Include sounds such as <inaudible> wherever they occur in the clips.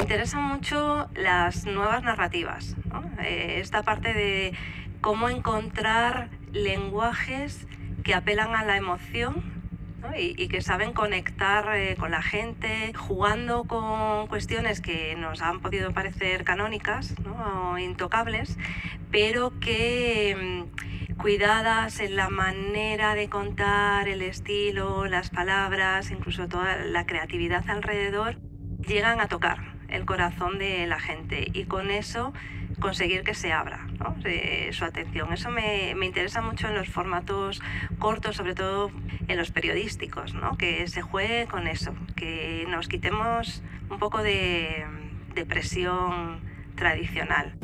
interesan mucho las nuevas narrativas, eh, esta parte de cómo encontrar lenguajes que apelan a la emoción y, que saben conectar eh, con la gente, jugando con cuestiones que nos han podido parecer canónicas o intocables, pero que mm, cuidadas en la manera de contar, el estilo, las palabras, incluso toda la creatividad alrededor, llegan a tocar el corazón de la gente y con eso conseguir que se abra su atención. Eso me, interesa mucho en los formatos cortos, sobre todo en los periodísticos, que se juegue con eso, que nos quitemos un poco de, de presión tradicional.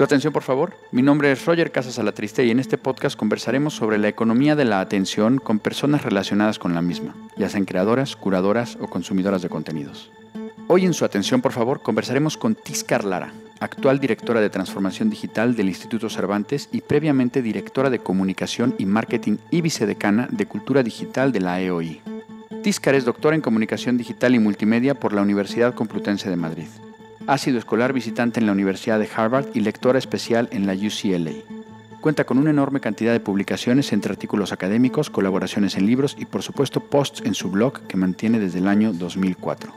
Su atención, por favor. Mi nombre es Roger Casas Alatriste y en este podcast conversaremos sobre la economía de la atención con personas relacionadas con la misma, ya sean creadoras, curadoras o consumidoras de contenidos. Hoy en su atención, por favor, conversaremos con Tiscar Lara, actual directora de transformación digital del Instituto Cervantes y previamente directora de comunicación y marketing y vicedecana de cultura digital de la EOI. Tiscar es doctora en comunicación digital y multimedia por la Universidad Complutense de Madrid. Ha sido escolar visitante en la Universidad de Harvard y lectora especial en la UCLA. Cuenta con una enorme cantidad de publicaciones entre artículos académicos, colaboraciones en libros y por supuesto posts en su blog que mantiene desde el año 2004.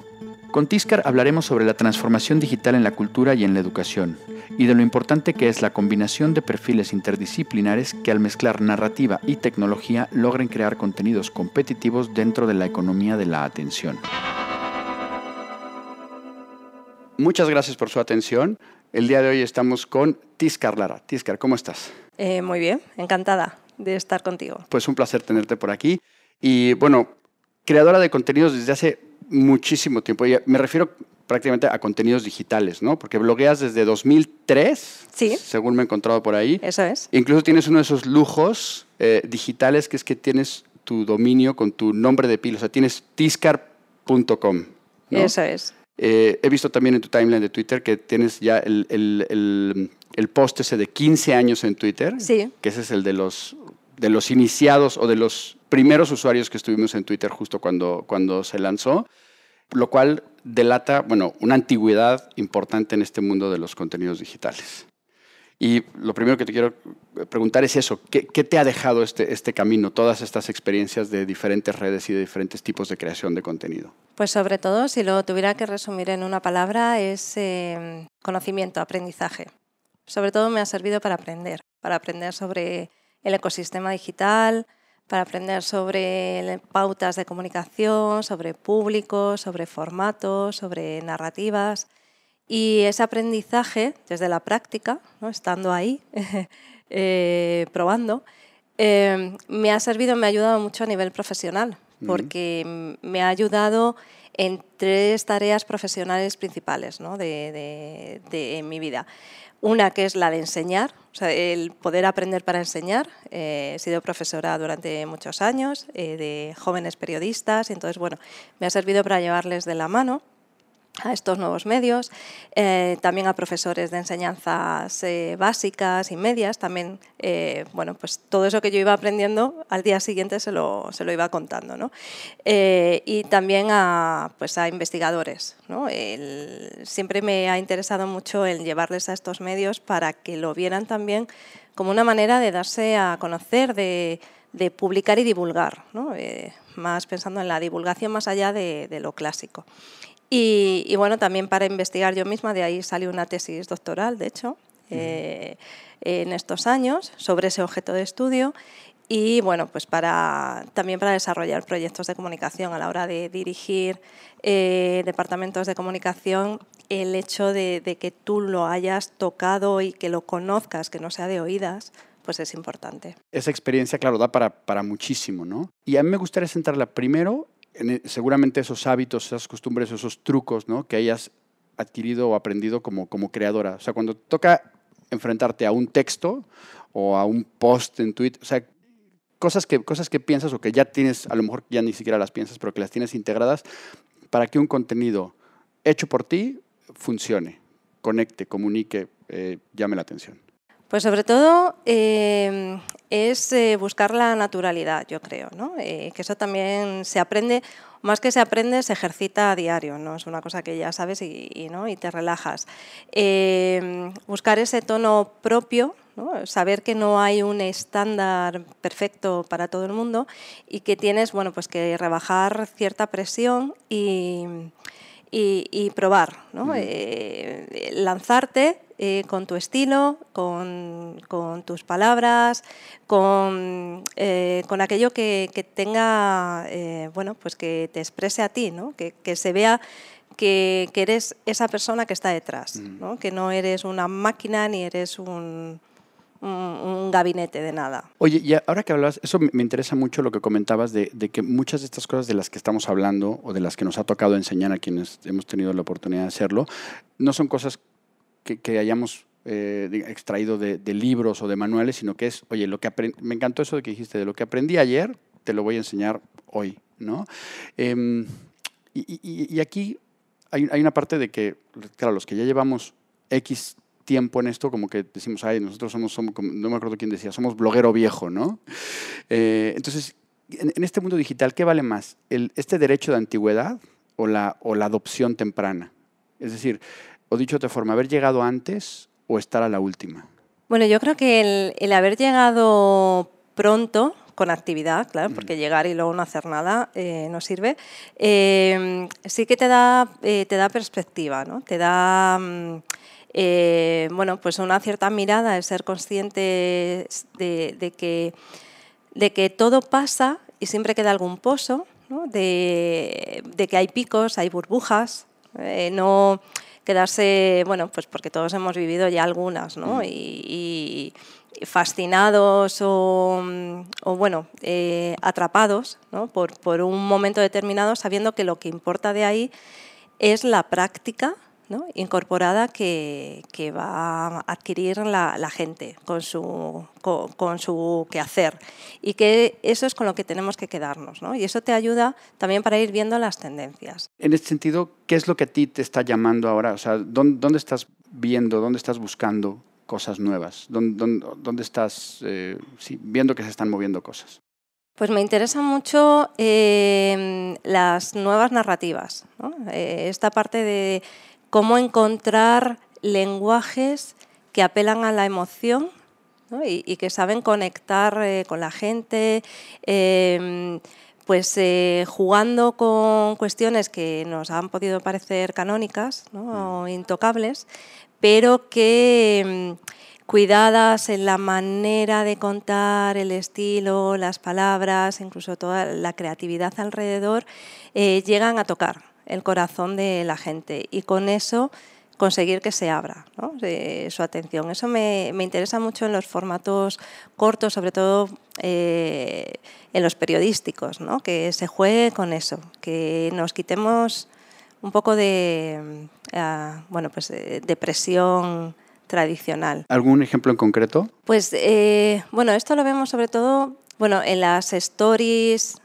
Con Tiscar hablaremos sobre la transformación digital en la cultura y en la educación, y de lo importante que es la combinación de perfiles interdisciplinares que al mezclar narrativa y tecnología logren crear contenidos competitivos dentro de la economía de la atención. Muchas gracias por su atención. El día de hoy estamos con Tiscar Lara. Tiscar, ¿cómo estás? Eh, muy bien, encantada de estar contigo. Pues un placer tenerte por aquí. Y bueno, creadora de contenidos desde hace muchísimo tiempo. Y me refiero prácticamente a contenidos digitales, ¿no? Porque blogueas desde 2003, sí. según me he encontrado por ahí. Eso es. Incluso tienes uno de esos lujos eh, digitales que es que tienes tu dominio con tu nombre de pila, o sea, tienes tiscar.com. Eso es. Eh, he visto también en tu timeline de Twitter que tienes ya el, el, post ese de 15 años en Twitter. Sí. Que ese es el de los, de los iniciados o de los primeros usuarios que estuvimos en Twitter justo cuando, cuando se lanzó, lo cual delata, bueno, una antigüedad importante en este mundo de los contenidos digitales. Y lo primero que te quiero preguntar es eso, ¿qué, te ha dejado este, este camino, todas estas experiencias de diferentes redes y de diferentes tipos de creación de contenido? Pues sobre todo, si lo tuviera que resumir en una palabra, es eh, conocimiento, aprendizaje. Sobre todo me ha servido para aprender, para aprender sobre el ecosistema digital, para aprender sobre pautas de comunicación, sobre públicos, sobre formatos, sobre narrativas. Y ese aprendizaje desde la práctica, ¿no? estando ahí, <laughs> eh, probando, eh, me ha servido, me ha ayudado mucho a nivel profesional, porque me ha ayudado en tres tareas profesionales principales ¿no? de, de, mi vida. Una que es la de enseñar, o sea, el poder aprender para enseñar. Eh, he sido profesora durante muchos años de jóvenes periodistas, y entonces, bueno, me ha servido para llevarles de la mano a estos nuevos medios, eh, también a profesores de enseñanzas eh, básicas y medias, también, eh, bueno, pues todo eso que yo iba aprendiendo al día siguiente se lo, se lo iba contando, ¿no? y también a, pues a investigadores, ¿no? siempre me ha interesado mucho el llevarles a estos medios para que lo vieran también como una manera de darse a conocer, de, de publicar y divulgar, ¿no? más pensando en la divulgación más allá de, de lo clásico. Y, bueno, también para investigar yo misma, de ahí salió una tesis doctoral, de hecho, eh, en estos años sobre ese objeto de estudio y bueno, pues para, también para desarrollar proyectos de comunicación a la hora de dirigir eh, departamentos de comunicación, el hecho de, que tú lo hayas tocado y que lo conozcas, que no sea de oídas, pues es importante. Esa experiencia, claro, da para, para muchísimo, ¿no? Y a mí me gustaría centrarla primero e, seguramente esos hábitos, esas costumbres, esos trucos ¿no? que hayas adquirido o aprendido como, como creadora. O sea, cuando toca enfrentarte a un texto o a un post en Twitter, o sea, cosas que, cosas que piensas o que ya tienes, a lo mejor ya ni siquiera las piensas, pero que las tienes integradas para que un contenido hecho por ti funcione, conecte, comunique, eh, llame la atención? Pues sobre todo em, es eh, buscar la naturalidad, yo creo, ¿no? Eh, que eso también se aprende, más que se aprende, se ejercita a diario, ¿no? Es una cosa que ya sabes y, ¿no? y te relajas. Em, buscar ese tono propio, saber que no hay un estándar perfecto para todo el mundo y que tienes bueno, pues que rebajar cierta presión y, y, probar, ¿no? Eh, lanzarte eh, con tu estilo, con, con tus palabras, con, eh, con aquello que, que tenga, bueno, pues que te exprese a ti, ¿no? que, que se vea que, que, eres esa persona que está detrás, ¿no? que no eres una máquina ni eres un, un, gabinete de nada. Oye, y ahora que hablabas, eso me interesa mucho lo que comentabas de, que muchas de estas cosas de las que estamos hablando o de las que nos ha tocado enseñar a quienes hemos tenido la oportunidad de hacerlo, no son cosas que, hayamos eh, extraído de, libros o de manuales, sino que es, oye, lo que me encantó eso de que dijiste, de lo que aprendí ayer, te lo voy a enseñar hoy, ¿no? Em, y, aquí hay, una parte de que, claro, los que ya llevamos X tiempo en esto, como que decimos, ay, nosotros somos, somos no me acuerdo quién decía, somos bloguero viejo, ¿no? Eh, entonces, en, este mundo digital, ¿qué vale más? ¿Este derecho de antigüedad o la adopción temprana? Es decir, o dicho de otra forma, haber llegado antes o estar a la última. Bueno, yo creo que el, haber llegado pronto, con actividad, claro, porque llegar y luego no hacer nada eh, no sirve, eh, sí que te da, te da perspectiva, ¿no? Te da... Mm, eh, bueno, pues una cierta mirada, es ser consciente de, que, de que todo pasa y siempre queda algún pozo, de, que hay picos, hay burbujas, eh, no quedarse, bueno, pues porque todos hemos vivido ya algunas, ¿no? Mm. Y, fascinados o, bueno, eh, atrapados por, por un momento determinado, sabiendo que lo que importa de ahí es la práctica incorporada que, va a adquirir la, gente con su, con, su quehacer. Y que eso es con lo que tenemos que quedarnos. Y eso te ayuda también para ir viendo las tendencias. En este sentido, ¿qué es lo que a ti te está llamando ahora? O sea, ¿dónde, estás viendo, dónde estás buscando cosas nuevas? ¿Dónde, estás eh, viendo que se están moviendo cosas? Pues me interesa mucho eh, las nuevas narrativas. Eh, esta parte de cómo encontrar lenguajes que apelan a la emoción y, que saben conectar eh, con la gente, em, pues eh, jugando con cuestiones que nos han podido parecer canónicas o intocables, pero que em, cuidadas en la manera de contar, el estilo, las palabras, incluso toda la creatividad alrededor, eh, llegan a tocar el corazón de la gente y con eso conseguir que se abra su atención. Eso me, interesa mucho en los formatos cortos, sobre todo eh, en los periodísticos, que se juegue con eso, que nos quitemos un poco de, eh, bueno, pues de presión tradicional. ¿Algún ejemplo en concreto? Pues eh, bueno, esto lo vemos sobre todo bueno, en las stories, ¿no?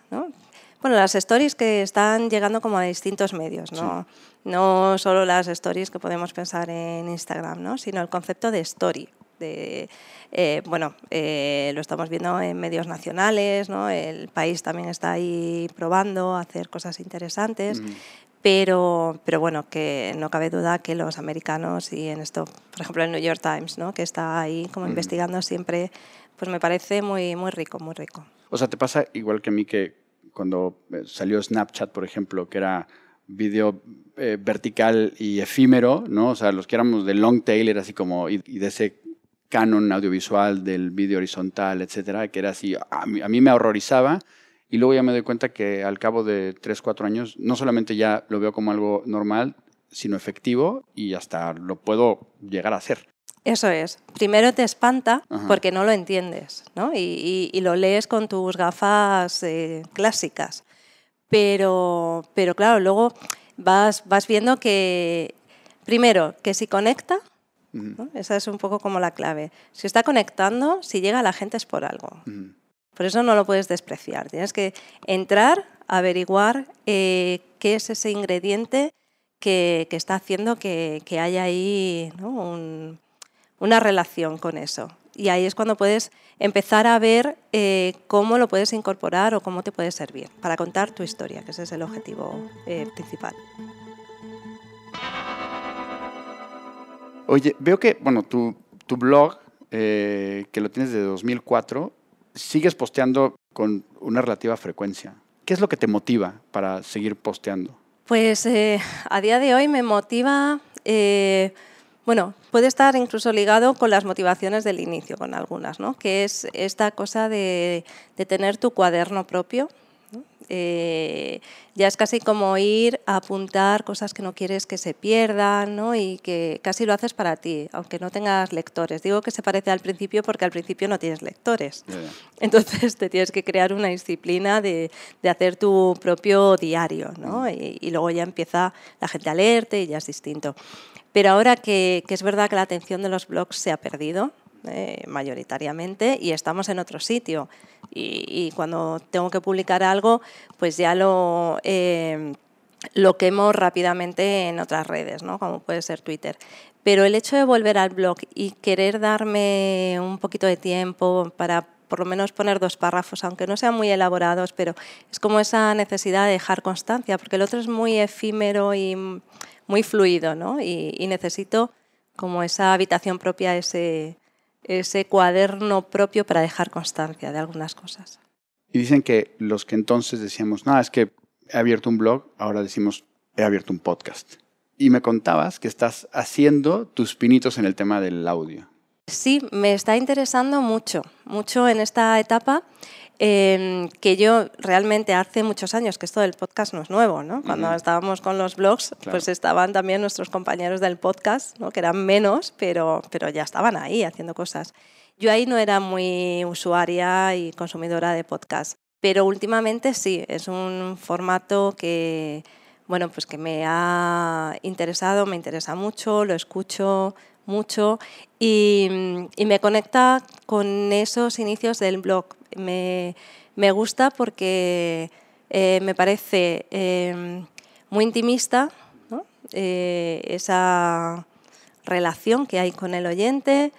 Bueno, las stories que están llegando como a distintos medios, ¿no? No solo las stories que podemos pensar en Instagram, ¿no? Sino el concepto de story. De, eh, bueno, eh, lo estamos viendo en medios nacionales, ¿no? El país también está ahí probando hacer cosas interesantes. Pero, pero bueno, que no cabe duda que los americanos y en esto, por ejemplo, el New York Times, ¿no? que está ahí como investigando siempre, pues me parece muy, muy rico, muy rico. O sea, te pasa igual que a mí que cuando eh, salió Snapchat, por ejemplo, que era vídeo eh, vertical y efímero, ¿no? O sea, los que éramos de long tail era así como, y, de ese canon audiovisual del vídeo horizontal, etcétera, que era así, a mí, me horrorizaba. Y luego ya me doy cuenta que al cabo de 3, 4 años, no solamente ya lo veo como algo normal, sino efectivo y hasta lo puedo llegar a hacer. Eso es. Primero te espanta porque no lo entiendes ¿no? Y, lo lees con tus gafas eh, clásicas. Pero, pero claro, luego vas, vas viendo que, primero, que si conecta, esa es un poco como la clave. Si está conectando, si llega a la gente es por algo. Por eso no lo puedes despreciar. Tienes que entrar, averiguar eh, qué es ese ingrediente que, está haciendo que, haya ahí una relación con eso. Y ahí es cuando puedes empezar a ver eh, cómo lo puedes incorporar o cómo te puede servir para contar tu historia, que ese es el objetivo eh, principal. Oye, veo que, bueno, tu, tu blog, eh, que lo tienes de 2004, sigues posteando con una relativa frecuencia. ¿Qué es lo que te motiva para seguir posteando? Pues a día de hoy me motiva bueno, puede estar incluso ligado con las motivaciones del inicio, con algunas, ¿no? que es esta cosa de, tener tu cuaderno propio. Eh, ya es casi como ir a apuntar cosas que no quieres que se pierdan ¿no? y que casi lo haces para ti, aunque no tengas lectores. Digo que se parece al principio porque al principio no tienes lectores. Entonces te tienes que crear una disciplina de, hacer tu propio diario ¿no? Mm. y, y, luego ya empieza la gente a leerte y ya es distinto. Pero ahora que, es verdad que la atención de los blogs se ha perdido, eh, mayoritariamente y estamos en otro sitio. Y, cuando tengo que publicar algo, pues ya lo, eh, lo quemo rápidamente en otras redes, ¿no? como puede ser Twitter. Pero el hecho de volver al blog y querer darme un poquito de tiempo para por lo menos poner dos párrafos, aunque no sean muy elaborados, pero es como esa necesidad de dejar constancia, porque el otro es muy efímero y muy fluido, ¿no? Y, necesito como esa habitación propia, ese, ese cuaderno propio para dejar constancia de algunas cosas. Y dicen que los que entonces decíamos, no, es que he abierto un blog, ahora decimos, he abierto un podcast. Y me contabas que estás haciendo tus pinitos en el tema del audio. Sí, me está interesando mucho, mucho en esta etapa. Em, que yo realmente hace muchos años, que esto del podcast no es nuevo, ¿no? Cuando estábamos con los blogs, pues estaban también nuestros compañeros del podcast, ¿no? que eran menos, pero, pero ya estaban ahí haciendo cosas. Yo ahí no era muy usuaria y consumidora de podcast, pero últimamente sí, es un formato que, bueno, pues que me ha interesado, me interesa mucho, lo escucho mucho y, me conecta con esos inicios del blog. Me, gusta porque eh, me parece eh, muy intimista eh, esa relación que hay con el oyente,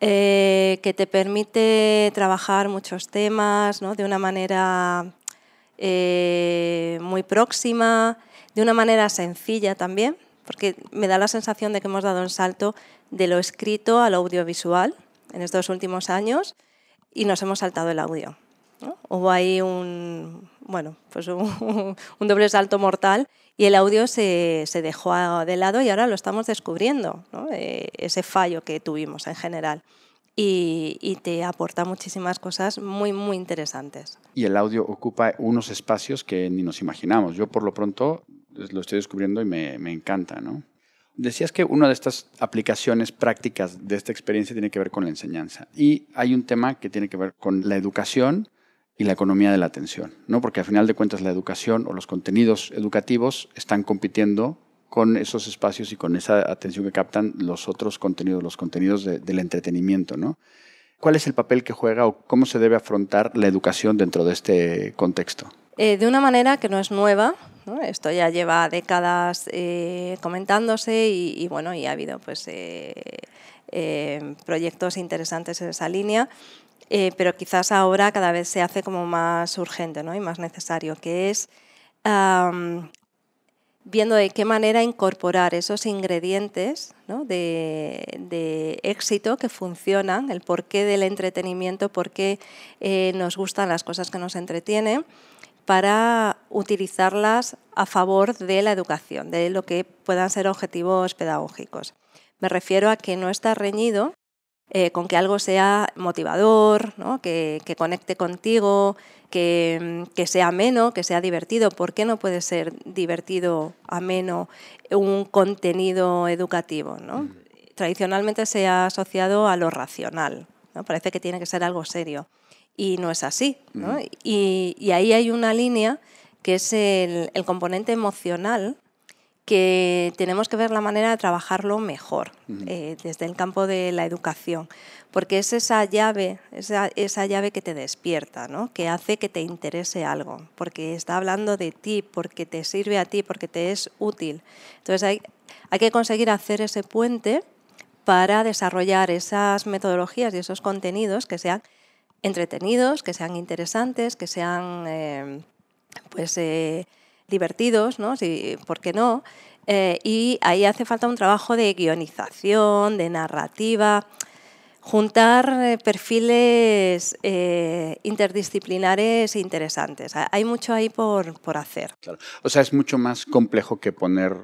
que te permite trabajar muchos temas de una manera muy próxima, de una manera sencilla también, porque me da la sensación de que hemos dado un salto de lo escrito al audiovisual en estos últimos años y nos hemos saltado el audio. Hubo ahí un, bueno, pues <laughs> un, doble salto mortal y el audio se, se, dejó de lado y ahora lo estamos descubriendo, eh, ese fallo que tuvimos en general. Y, y, te aporta muchísimas cosas muy, muy interesantes. Y el audio ocupa unos espacios que ni nos imaginamos. Yo por lo pronto lo estoy descubriendo y me, me encanta, ¿no? Decías que una de estas aplicaciones prácticas de esta experiencia tiene que ver con la enseñanza. Y hay un tema que tiene que ver con la educación y la economía de la atención, ¿no? Porque al final de cuentas la educación o los contenidos educativos están compitiendo con esos espacios y con esa atención que captan los otros contenidos, los contenidos del entretenimiento, ¿no? ¿Cuál es el papel que juega o cómo se debe afrontar la educación dentro de este contexto? Eh, de una manera que no es nueva, esto ya lleva décadas eh, comentándose y, bueno, y ha habido pues, eh, eh, proyectos interesantes en esa línea. pero quizás ahora cada vez se hace como más urgente ¿no? y más necesario, que es viendo de qué manera incorporar esos ingredientes de, de, éxito que funcionan, el porqué del entretenimiento, por qué nos gustan las cosas que nos entretienen, para utilizarlas a favor de la educación, de lo que puedan ser objetivos pedagógicos. Me refiero a que no está reñido eh, con que algo sea motivador, que, conecte contigo, que, sea ameno, que sea divertido. ¿Por qué no puede ser divertido, ameno, un contenido educativo? Tradicionalmente se ha asociado a lo racional, parece que tiene que ser algo serio y no es así. Y, ahí hay una línea que es el, componente emocional que tenemos que ver la manera de trabajarlo mejor eh, desde el campo de la educación, porque es esa llave, esa, esa llave que te despierta, ¿no? que hace que te interese algo, porque está hablando de ti, porque te sirve a ti, porque te es útil. Entonces hay, hay que conseguir hacer ese puente para desarrollar esas metodologías y esos contenidos que sean entretenidos, que sean interesantes, que sean eh, pues, eh, divertidos, ¿no? ¿por qué no? Eh, y ahí hace falta un trabajo de guionización, de narrativa, juntar perfiles interdisciplinares interesantes. Hay mucho ahí por, por hacer. O sea, es mucho más complejo que poner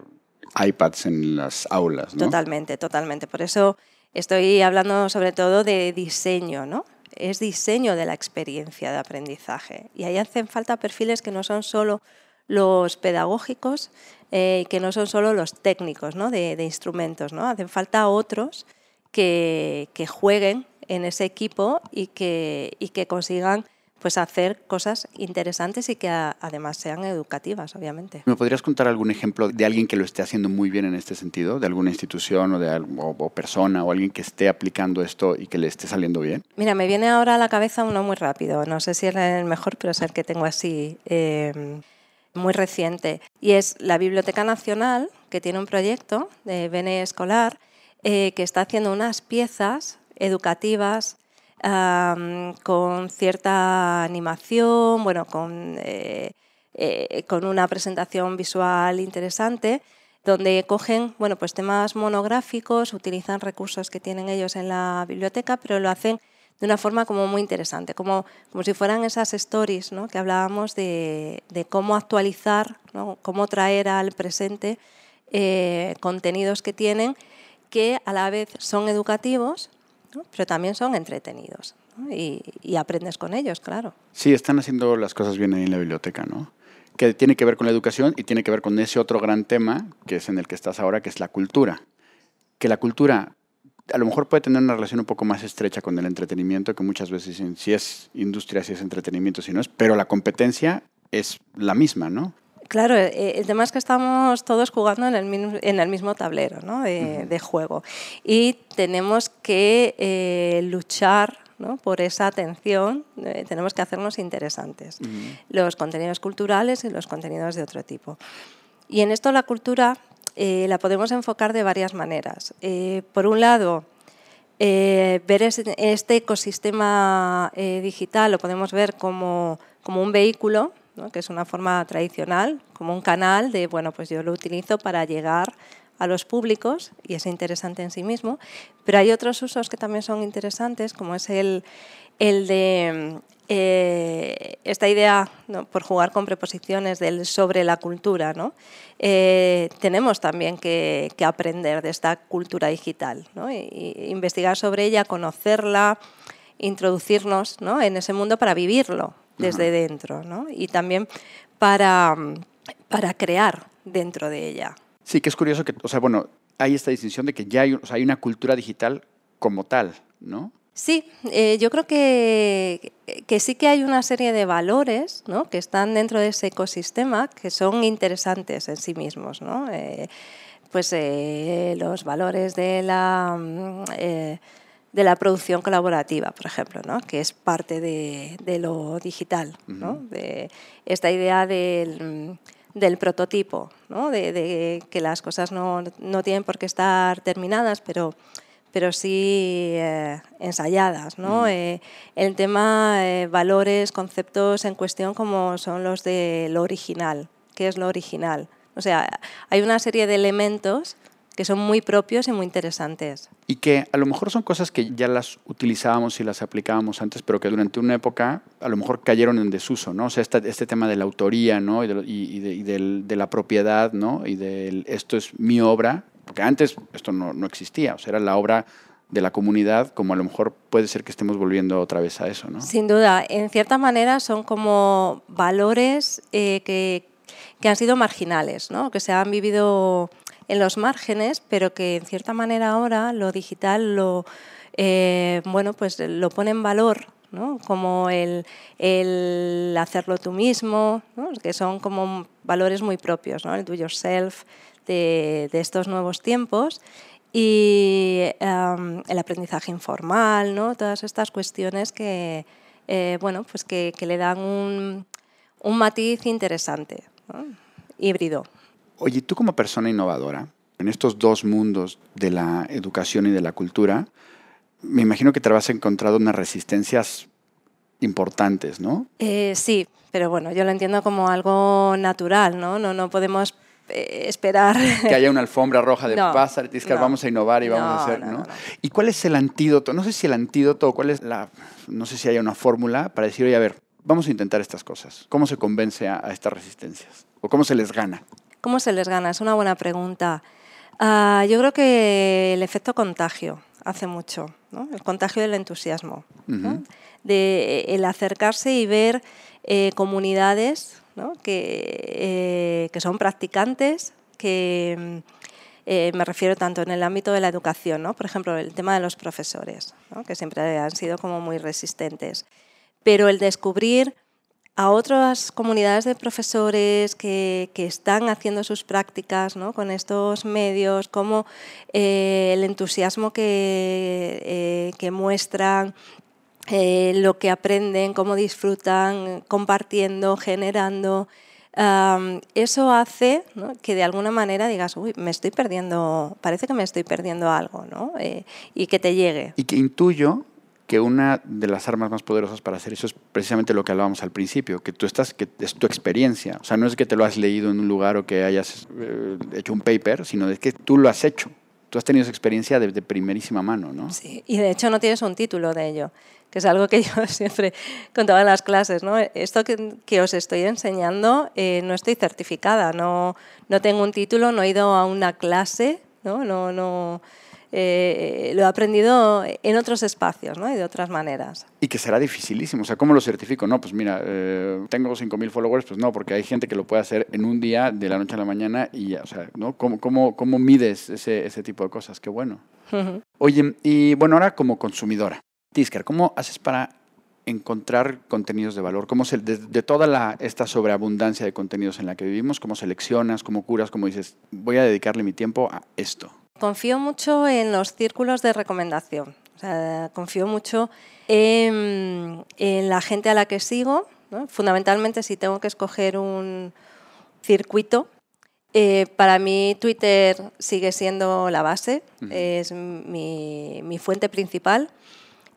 iPads en las aulas, ¿no? Totalmente, totalmente. Por eso estoy hablando sobre todo de diseño, ¿no? Es diseño de la experiencia de aprendizaje. Y ahí hacen falta perfiles que no son solo los pedagógicos, eh, que no son solo los técnicos ¿no? de, instrumentos, ¿no? Hacen falta otros que, que jueguen en ese equipo y que, y que consigan pues hacer cosas interesantes y que además sean educativas, obviamente. ¿Me podrías contar algún ejemplo de alguien que lo esté haciendo muy bien en este sentido, de alguna institución o de o, persona o alguien que esté aplicando esto y que le esté saliendo bien? Mira, me viene ahora a la cabeza uno muy rápido, no sé si es el mejor, pero es el que tengo así. Em, muy reciente y es la Biblioteca Nacional que tiene un proyecto de Bene Escolar eh, que está haciendo unas piezas educativas con cierta animación, bueno, con, eh, eh, con una presentación visual interesante donde cogen bueno, pues temas monográficos, utilizan recursos que tienen ellos en la biblioteca, pero lo hacen de una forma como muy interesante, como, como si fueran esas stories ¿no? que hablábamos de, de cómo actualizar, ¿no? cómo traer al presente eh, contenidos que tienen que a la vez son educativos, pero también son entretenidos y, aprendes con ellos, claro. Sí, están haciendo las cosas bien ahí en la biblioteca, ¿no? Que tiene que ver con la educación y tiene que ver con ese otro gran tema que es en el que estás ahora, que es la cultura. Que la cultura a lo mejor puede tener una relación un poco más estrecha con el entretenimiento, que muchas veces dicen si es industria, si es entretenimiento, si no es, pero la competencia es la misma, ¿no? Claro, eh, el tema es que estamos todos jugando en el mismo, en el mismo tablero ¿no? de, juego y tenemos que eh, luchar ¿no? por esa atención, eh, tenemos que hacernos interesantes, los contenidos culturales y los contenidos de otro tipo. Y en esto la cultura la podemos enfocar de varias maneras. por un lado, ver este ecosistema digital lo podemos ver como, como un vehículo que es una forma tradicional, como un canal de, bueno, pues yo lo utilizo para llegar a los públicos y es interesante en sí mismo, pero hay otros usos que también son interesantes, como es el, el de eh, esta idea, por jugar con preposiciones, del sobre la cultura. ¿no? Eh, tenemos también que, aprender de esta cultura digital, ¿no? investigar sobre ella, conocerla, introducirnos ¿no? en ese mundo para vivirlo, desde dentro, ¿no? Y también para, para crear dentro de ella. Sí, que es curioso que, o sea, bueno, hay esta distinción de que ya hay, o sea, hay una cultura digital como tal, ¿no? Sí, eh, yo creo que, que, sí que hay una serie de valores ¿no? que están dentro de ese ecosistema que son interesantes en sí mismos. ¿no? Eh, pues eh, los valores de la mm, de la producción colaborativa, por ejemplo, ¿no? que es parte de, de lo digital, ¿no? de esta idea del, del prototipo, ¿no? de, de, que las cosas no, no, tienen por qué estar terminadas, pero, pero sí eh, ensayadas. ¿no? Eh, el tema, eh, valores, conceptos en cuestión como son los de lo original. ¿Qué es lo original? O sea, hay una serie de elementos que son muy propios y muy interesantes. Y que a lo mejor son cosas que ya las utilizábamos y las aplicábamos antes, pero que durante una época a lo mejor cayeron en desuso, ¿no? O sea, este, este tema de la autoría, ¿no? Y, de, de, la propiedad, ¿no? Y del esto es mi obra, porque antes esto no, no, existía, o sea, era la obra de la comunidad, como a lo mejor puede ser que estemos volviendo otra vez a eso, ¿no? Sin duda, en cierta manera son como valores eh, que, que han sido marginales, ¿no? Que se han vivido en los márgenes, pero que en cierta manera ahora lo digital lo, eh, bueno, pues lo pone en valor ¿no? como el, hacerlo tú mismo, que son como valores muy propios, ¿no? el do yourself, de, estos nuevos tiempos y el aprendizaje informal, ¿no? todas estas cuestiones que, eh, bueno, pues que, le dan un, matiz interesante, híbrido. Oye, tú como persona innovadora, en estos dos mundos de la educación y de la cultura, me imagino que te has encontrado unas resistencias importantes, ¿no? Eh, sí, pero bueno, yo lo entiendo como algo natural, ¿no? No, no podemos eh, esperar. Que haya una alfombra roja de <laughs> no, pasa, vamos a innovar y vamos a hacer, ¿no? ¿Y cuál es el antídoto? No sé si el antídoto, cuál es la, no sé si hay una fórmula para decir, oye, a ver, vamos a intentar estas cosas. ¿Cómo se convence a, estas resistencias? ¿O cómo se les gana? ¿Cómo se les gana? Es una buena pregunta. Ah, yo creo que el efecto contagio hace mucho, ¿no? el contagio del entusiasmo, de el acercarse y ver eh, comunidades que, eh, que, son practicantes, que mm, eh, me refiero tanto en el ámbito de la educación, ¿no? por ejemplo, el tema de los profesores, que siempre han sido como muy resistentes, pero el descubrir a otras comunidades de profesores que, que están haciendo sus prácticas ¿no? con estos medios, como eh, el entusiasmo que, que muestran, eh, lo que aprenden, cómo disfrutan, compartiendo, generando. eso hace que de alguna manera digas, uy, me estoy perdiendo, parece que me estoy perdiendo algo, ¿no? Eh, y que te llegue. Y que intuyo que una de las armas más poderosas para hacer eso es precisamente lo que hablábamos al principio, que tú estás, que es tu experiencia. O sea, no es que te lo has leído en un lugar o que hayas eh, hecho un paper, sino de que tú lo has hecho. Tú has tenido esa experiencia de, de primerísima mano, ¿no? Sí, y de hecho no tienes un título de ello que es algo que <laughs> yo siempre contaba en las clases. ¿no? Esto que, os estoy enseñando eh, no estoy certificada, no, no tengo un título, no he ido a una clase, no, no eh, lo he aprendido en otros espacios ¿no? y de otras maneras. Y que será dificilísimo. O sea, ¿cómo lo certifico? No, pues mira, eh, tengo 5.000 followers, pues no, porque hay gente que lo puede hacer en un día, de la noche a la mañana, y ya, o sea, ¿no? ¿Cómo, cómo, cómo mides ese, ese tipo de cosas? Qué bueno. Oye, y bueno, ahora como consumidora, Tisker, ¿cómo haces para encontrar contenidos de valor? ¿Cómo se, de, toda la, esta sobreabundancia de contenidos en la que vivimos, cómo seleccionas, cómo curas, cómo dices, voy a dedicarle mi tiempo a esto? Confío mucho en los círculos de recomendación. confío mucho en, la gente a la que sigo. Fundamentalmente, si tengo que escoger un circuito, eh, para mí Twitter sigue siendo la base, es mi, mi fuente principal.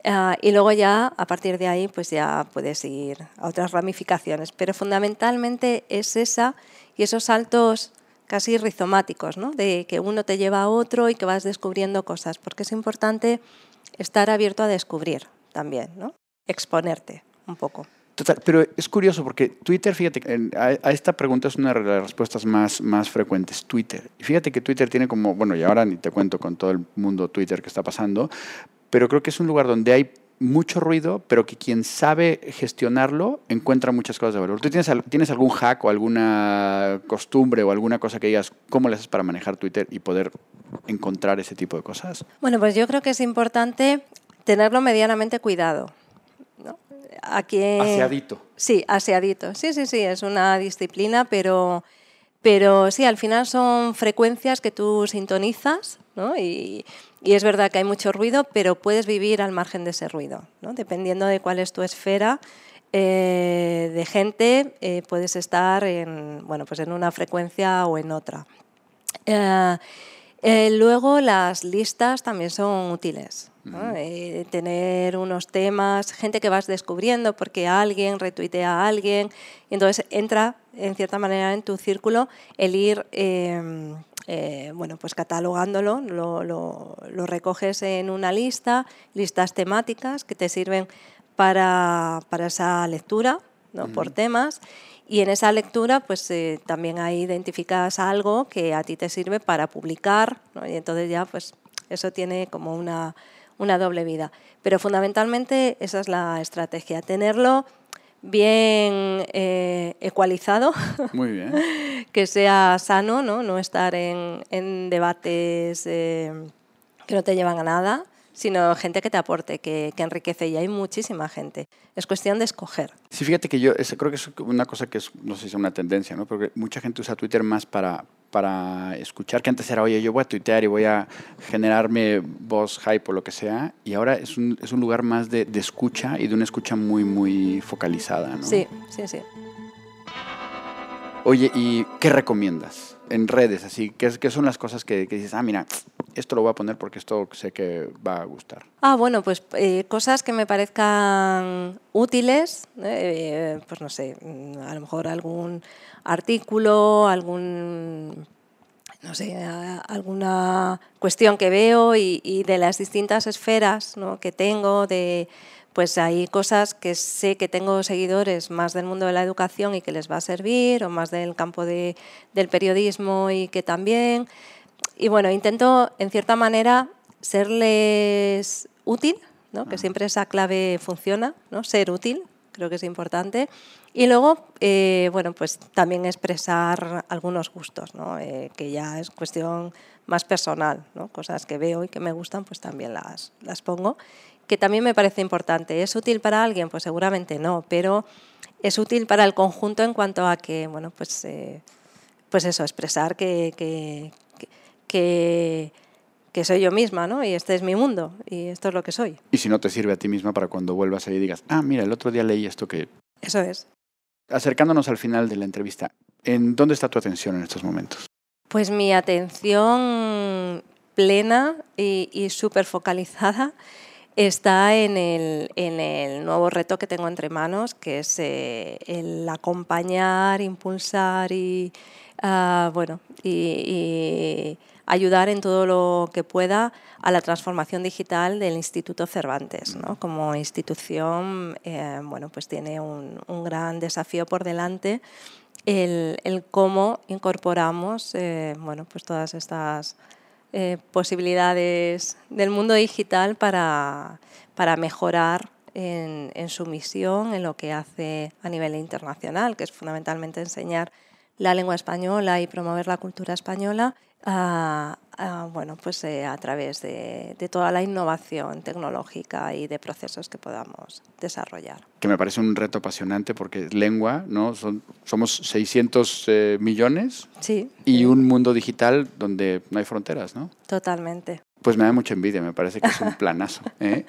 Ah, y luego ya, a partir de ahí, pues ya puedes ir a otras ramificaciones. Pero fundamentalmente es esa y esos saltos casi rizomáticos, ¿no? de que uno te lleva a otro y que vas descubriendo cosas, porque es importante estar abierto a descubrir también, ¿no? exponerte un poco. Total, pero es curioso porque Twitter, fíjate, a, esta pregunta es una de las respuestas más, más frecuentes, Twitter. Fíjate que Twitter tiene como, bueno, y ahora ni te cuento con todo el mundo Twitter que está pasando, pero creo que es un lugar donde hay mucho ruido, pero que quien sabe gestionarlo encuentra muchas cosas de valor. ¿Tú tienes, tienes algún hack o alguna costumbre o alguna cosa que digas, cómo le haces para manejar Twitter y poder encontrar ese tipo de cosas? Bueno, pues yo creo que es importante tenerlo medianamente cuidado. ¿no? Aquí, aseadito. Sí, aseadito. Sí, sí, sí, es una disciplina, pero, pero sí, al final son frecuencias que tú sintonizas ¿no? y y es verdad que hay mucho ruido, pero puedes vivir al margen de ese ruido. ¿no? Dependiendo de cuál es tu esfera eh, de gente, eh, puedes estar en, bueno, pues en una frecuencia o en otra. Eh, luego las listas también son útiles. tener unos temas, gente que vas descubriendo porque alguien retuitea a alguien, y entonces entra en cierta manera en tu círculo el ir em, eh, bueno, pues catalogándolo, lo, recoges en una lista, listas temáticas que te sirven para, esa lectura, ¿no? por temas. Y en esa lectura, pues eh, también ahí identificas algo que a ti te sirve para publicar, y entonces ya, pues eso tiene como una, una doble vida. Pero fundamentalmente esa es la estrategia, tenerlo bien eh, ecualizado, Muy bien. <laughs> que sea sano, no, no estar en, en debates eh, que no te llevan a nada, sino gente que te aporte, que, enriquece. Y hay muchísima gente. Es cuestión de escoger. Sí, fíjate que yo creo que es una cosa que es, no sé si es una tendencia, ¿no? Porque mucha gente usa Twitter más para, para escuchar, que antes era, oye, yo voy a tuitear y voy a generarme voz, hype o lo que sea, y ahora es un, es un lugar más de, de, escucha y de una escucha muy, muy focalizada, ¿no? Sí, sí, sí. Oye, ¿y qué recomiendas en redes? Así, ¿qué, son las cosas que, dices, ah, mira, esto lo voy a poner porque esto sé que va a gustar? Ah, bueno, pues eh, cosas que me parezcan útiles, eh, pues no sé, a lo mejor algún artículo, algún no sé, alguna cuestión que veo y, y de las distintas esferas ¿no? que tengo de pues hay cosas que sé que tengo seguidores más del mundo de la educación y que les va a servir, o más del campo del periodismo y que también. Y bueno, intento en cierta manera serles útil, ¿no? que siempre esa clave funciona, ¿no? ser útil, creo que es importante. Y luego, eh, bueno, pues también expresar algunos gustos, ¿no? Eh, que ya es cuestión más personal, ¿no? cosas que veo y que me gustan, pues también las, las pongo que también me parece importante. ¿Es útil para alguien? Pues seguramente no, pero es útil para el conjunto en cuanto a que, bueno, pues, eh, pues eso, expresar que, que, que, soy yo misma, ¿no? Y este es mi mundo y esto es lo que soy. Y si no te sirve a ti misma para cuando vuelvas ahí y digas, ah, mira, el otro día leí esto que... Eso es. Acercándonos al final de la entrevista, ¿en dónde está tu atención en estos momentos? Pues mi atención plena y, y súper focalizada está en el, en el, nuevo reto que tengo entre manos, que es eh, el acompañar, impulsar y, ah, bueno, y, ayudar en todo lo que pueda a la transformación digital del Instituto Cervantes. ¿no? Como institución, eh, bueno, pues tiene un, un, gran desafío por delante el, el cómo incorporamos eh, bueno, pues todas estas eh, posibilidades del mundo digital para, para mejorar en, en, su misión, en lo que hace a nivel internacional, que es fundamentalmente enseñar la lengua española y promover la cultura española a, bueno, pues, eh, a través de, toda la innovación tecnológica y de procesos que podamos desarrollar. Que me parece un reto apasionante porque lengua, ¿no? Son, somos 600 eh, millones sí, y un mundo digital donde no hay fronteras, ¿no? Totalmente. Pues me da mucha envidia, me parece que es un <laughs> planazo. ¿eh?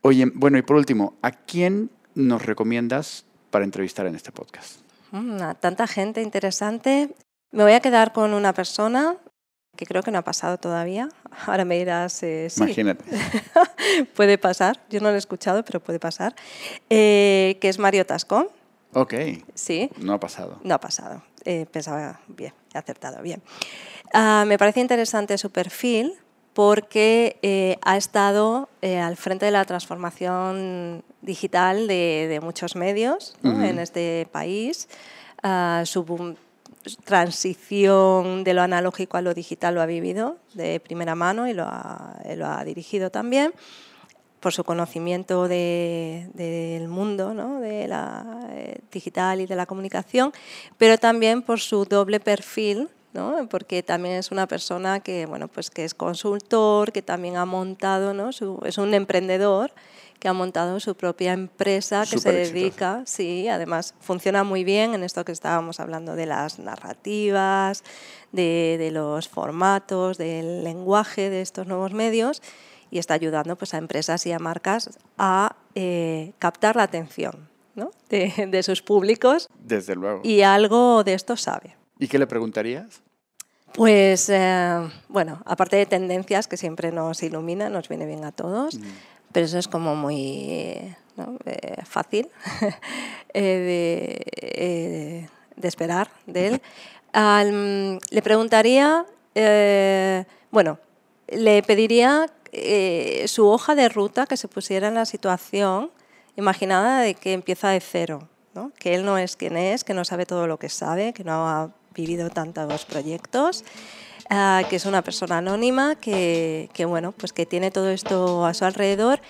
Oye, bueno, y por último, ¿a quién nos recomiendas para entrevistar en este podcast? Mm, tanta gente interesante. Me voy a quedar con una persona que creo que no ha pasado todavía. <laughs> Ahora me dirás, eh, sí. Imagínate. <laughs> puede pasar, yo no lo he escuchado, pero puede pasar, eh, que es Mario Tascón. Ok. Sí. No ha pasado. No ha pasado. Eh, pensaba bien, he acertado bien. Ah, me parece interesante su perfil porque ha estado al frente de la transformación digital de, muchos medios en este país. Uh, su transición de lo analógico a lo digital lo ha vivido de primera mano y lo ha, lo ha dirigido también por su conocimiento del mundo ¿no? de la eh, digital y de la comunicación, pero también por su doble perfil, ¿no? porque también es una persona que, bueno, pues que es consultor, que también ha montado, ¿no? es un emprendedor que ha montado su propia empresa que se dedica, sí, además funciona muy bien en esto que estábamos hablando de las narrativas, de, los formatos, del lenguaje de estos nuevos medios y está ayudando pues, a empresas y a marcas a eh, captar la atención de, sus públicos. Desde luego. Y algo de esto sabe. ¿Y qué le preguntarías? Pues, eh, bueno, aparte de tendencias que siempre nos ilumina, nos viene bien a todos. Mm pero eso es como muy eh, fácil <laughs> eh, de, esperar de él. <laughs> le preguntaría, bueno, le pediría su hoja de ruta que se pusiera en la situación imaginada de que empieza de cero, que él no es quien es, que no sabe todo lo que sabe, que no ha vivido tantos proyectos Ah, que es una persona anónima que, que, bueno, pues que tiene todo esto a su alrededor.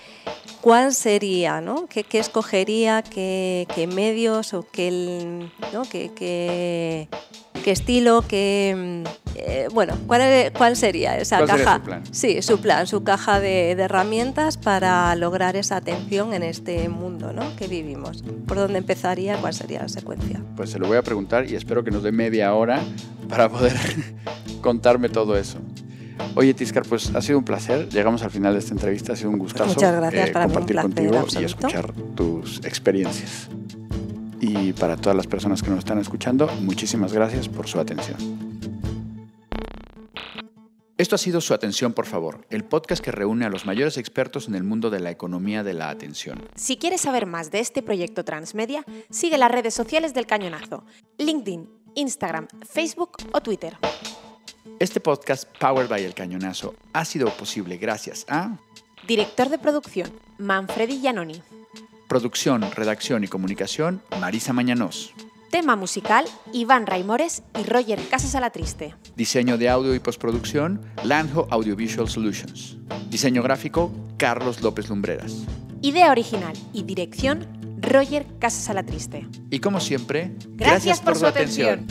¿Cuál sería, no? ¿Qué, qué escogería, qué, medios o qué, ¿no? qué, qué estilo, qué, Eh, bueno, ¿cuál, ¿cuál, sería esa ¿Cuál caja? Sería su plan? Sí, su plan, su caja de, de, herramientas para lograr esa atención en este mundo ¿no? que vivimos. ¿Por dónde empezaría? ¿Cuál sería la secuencia? Pues se lo voy a preguntar y espero que nos dé media hora para poder <laughs> contarme todo eso. Oye, Tiscar, pues ha sido un placer. Llegamos al final de esta entrevista. Ha sido un gustazo Muchas gracias, eh, para compartir mí un placer contigo absoluto. y escuchar tus experiencias. Y para todas las personas que nos están escuchando, muchísimas gracias por su atención. Esto ha sido Su Atención, por favor, el podcast que reúne a los mayores expertos en el mundo de la economía de la atención. Si quieres saber más de este proyecto transmedia, sigue las redes sociales del Cañonazo, LinkedIn, Instagram, Facebook o Twitter. Este podcast, Powered by El Cañonazo, ha sido posible gracias a Director de producción, Manfredi Giannoni. Producción, redacción y comunicación, Marisa Mañanos. Tema musical, Iván Raimores y Roger Casas Alatriste. Diseño de audio y postproducción, Lanjo Audiovisual Solutions. Diseño gráfico, Carlos López Lumbreras. Idea original y dirección, Roger Casas Alatriste. Y como siempre, Gracias, por, su atención.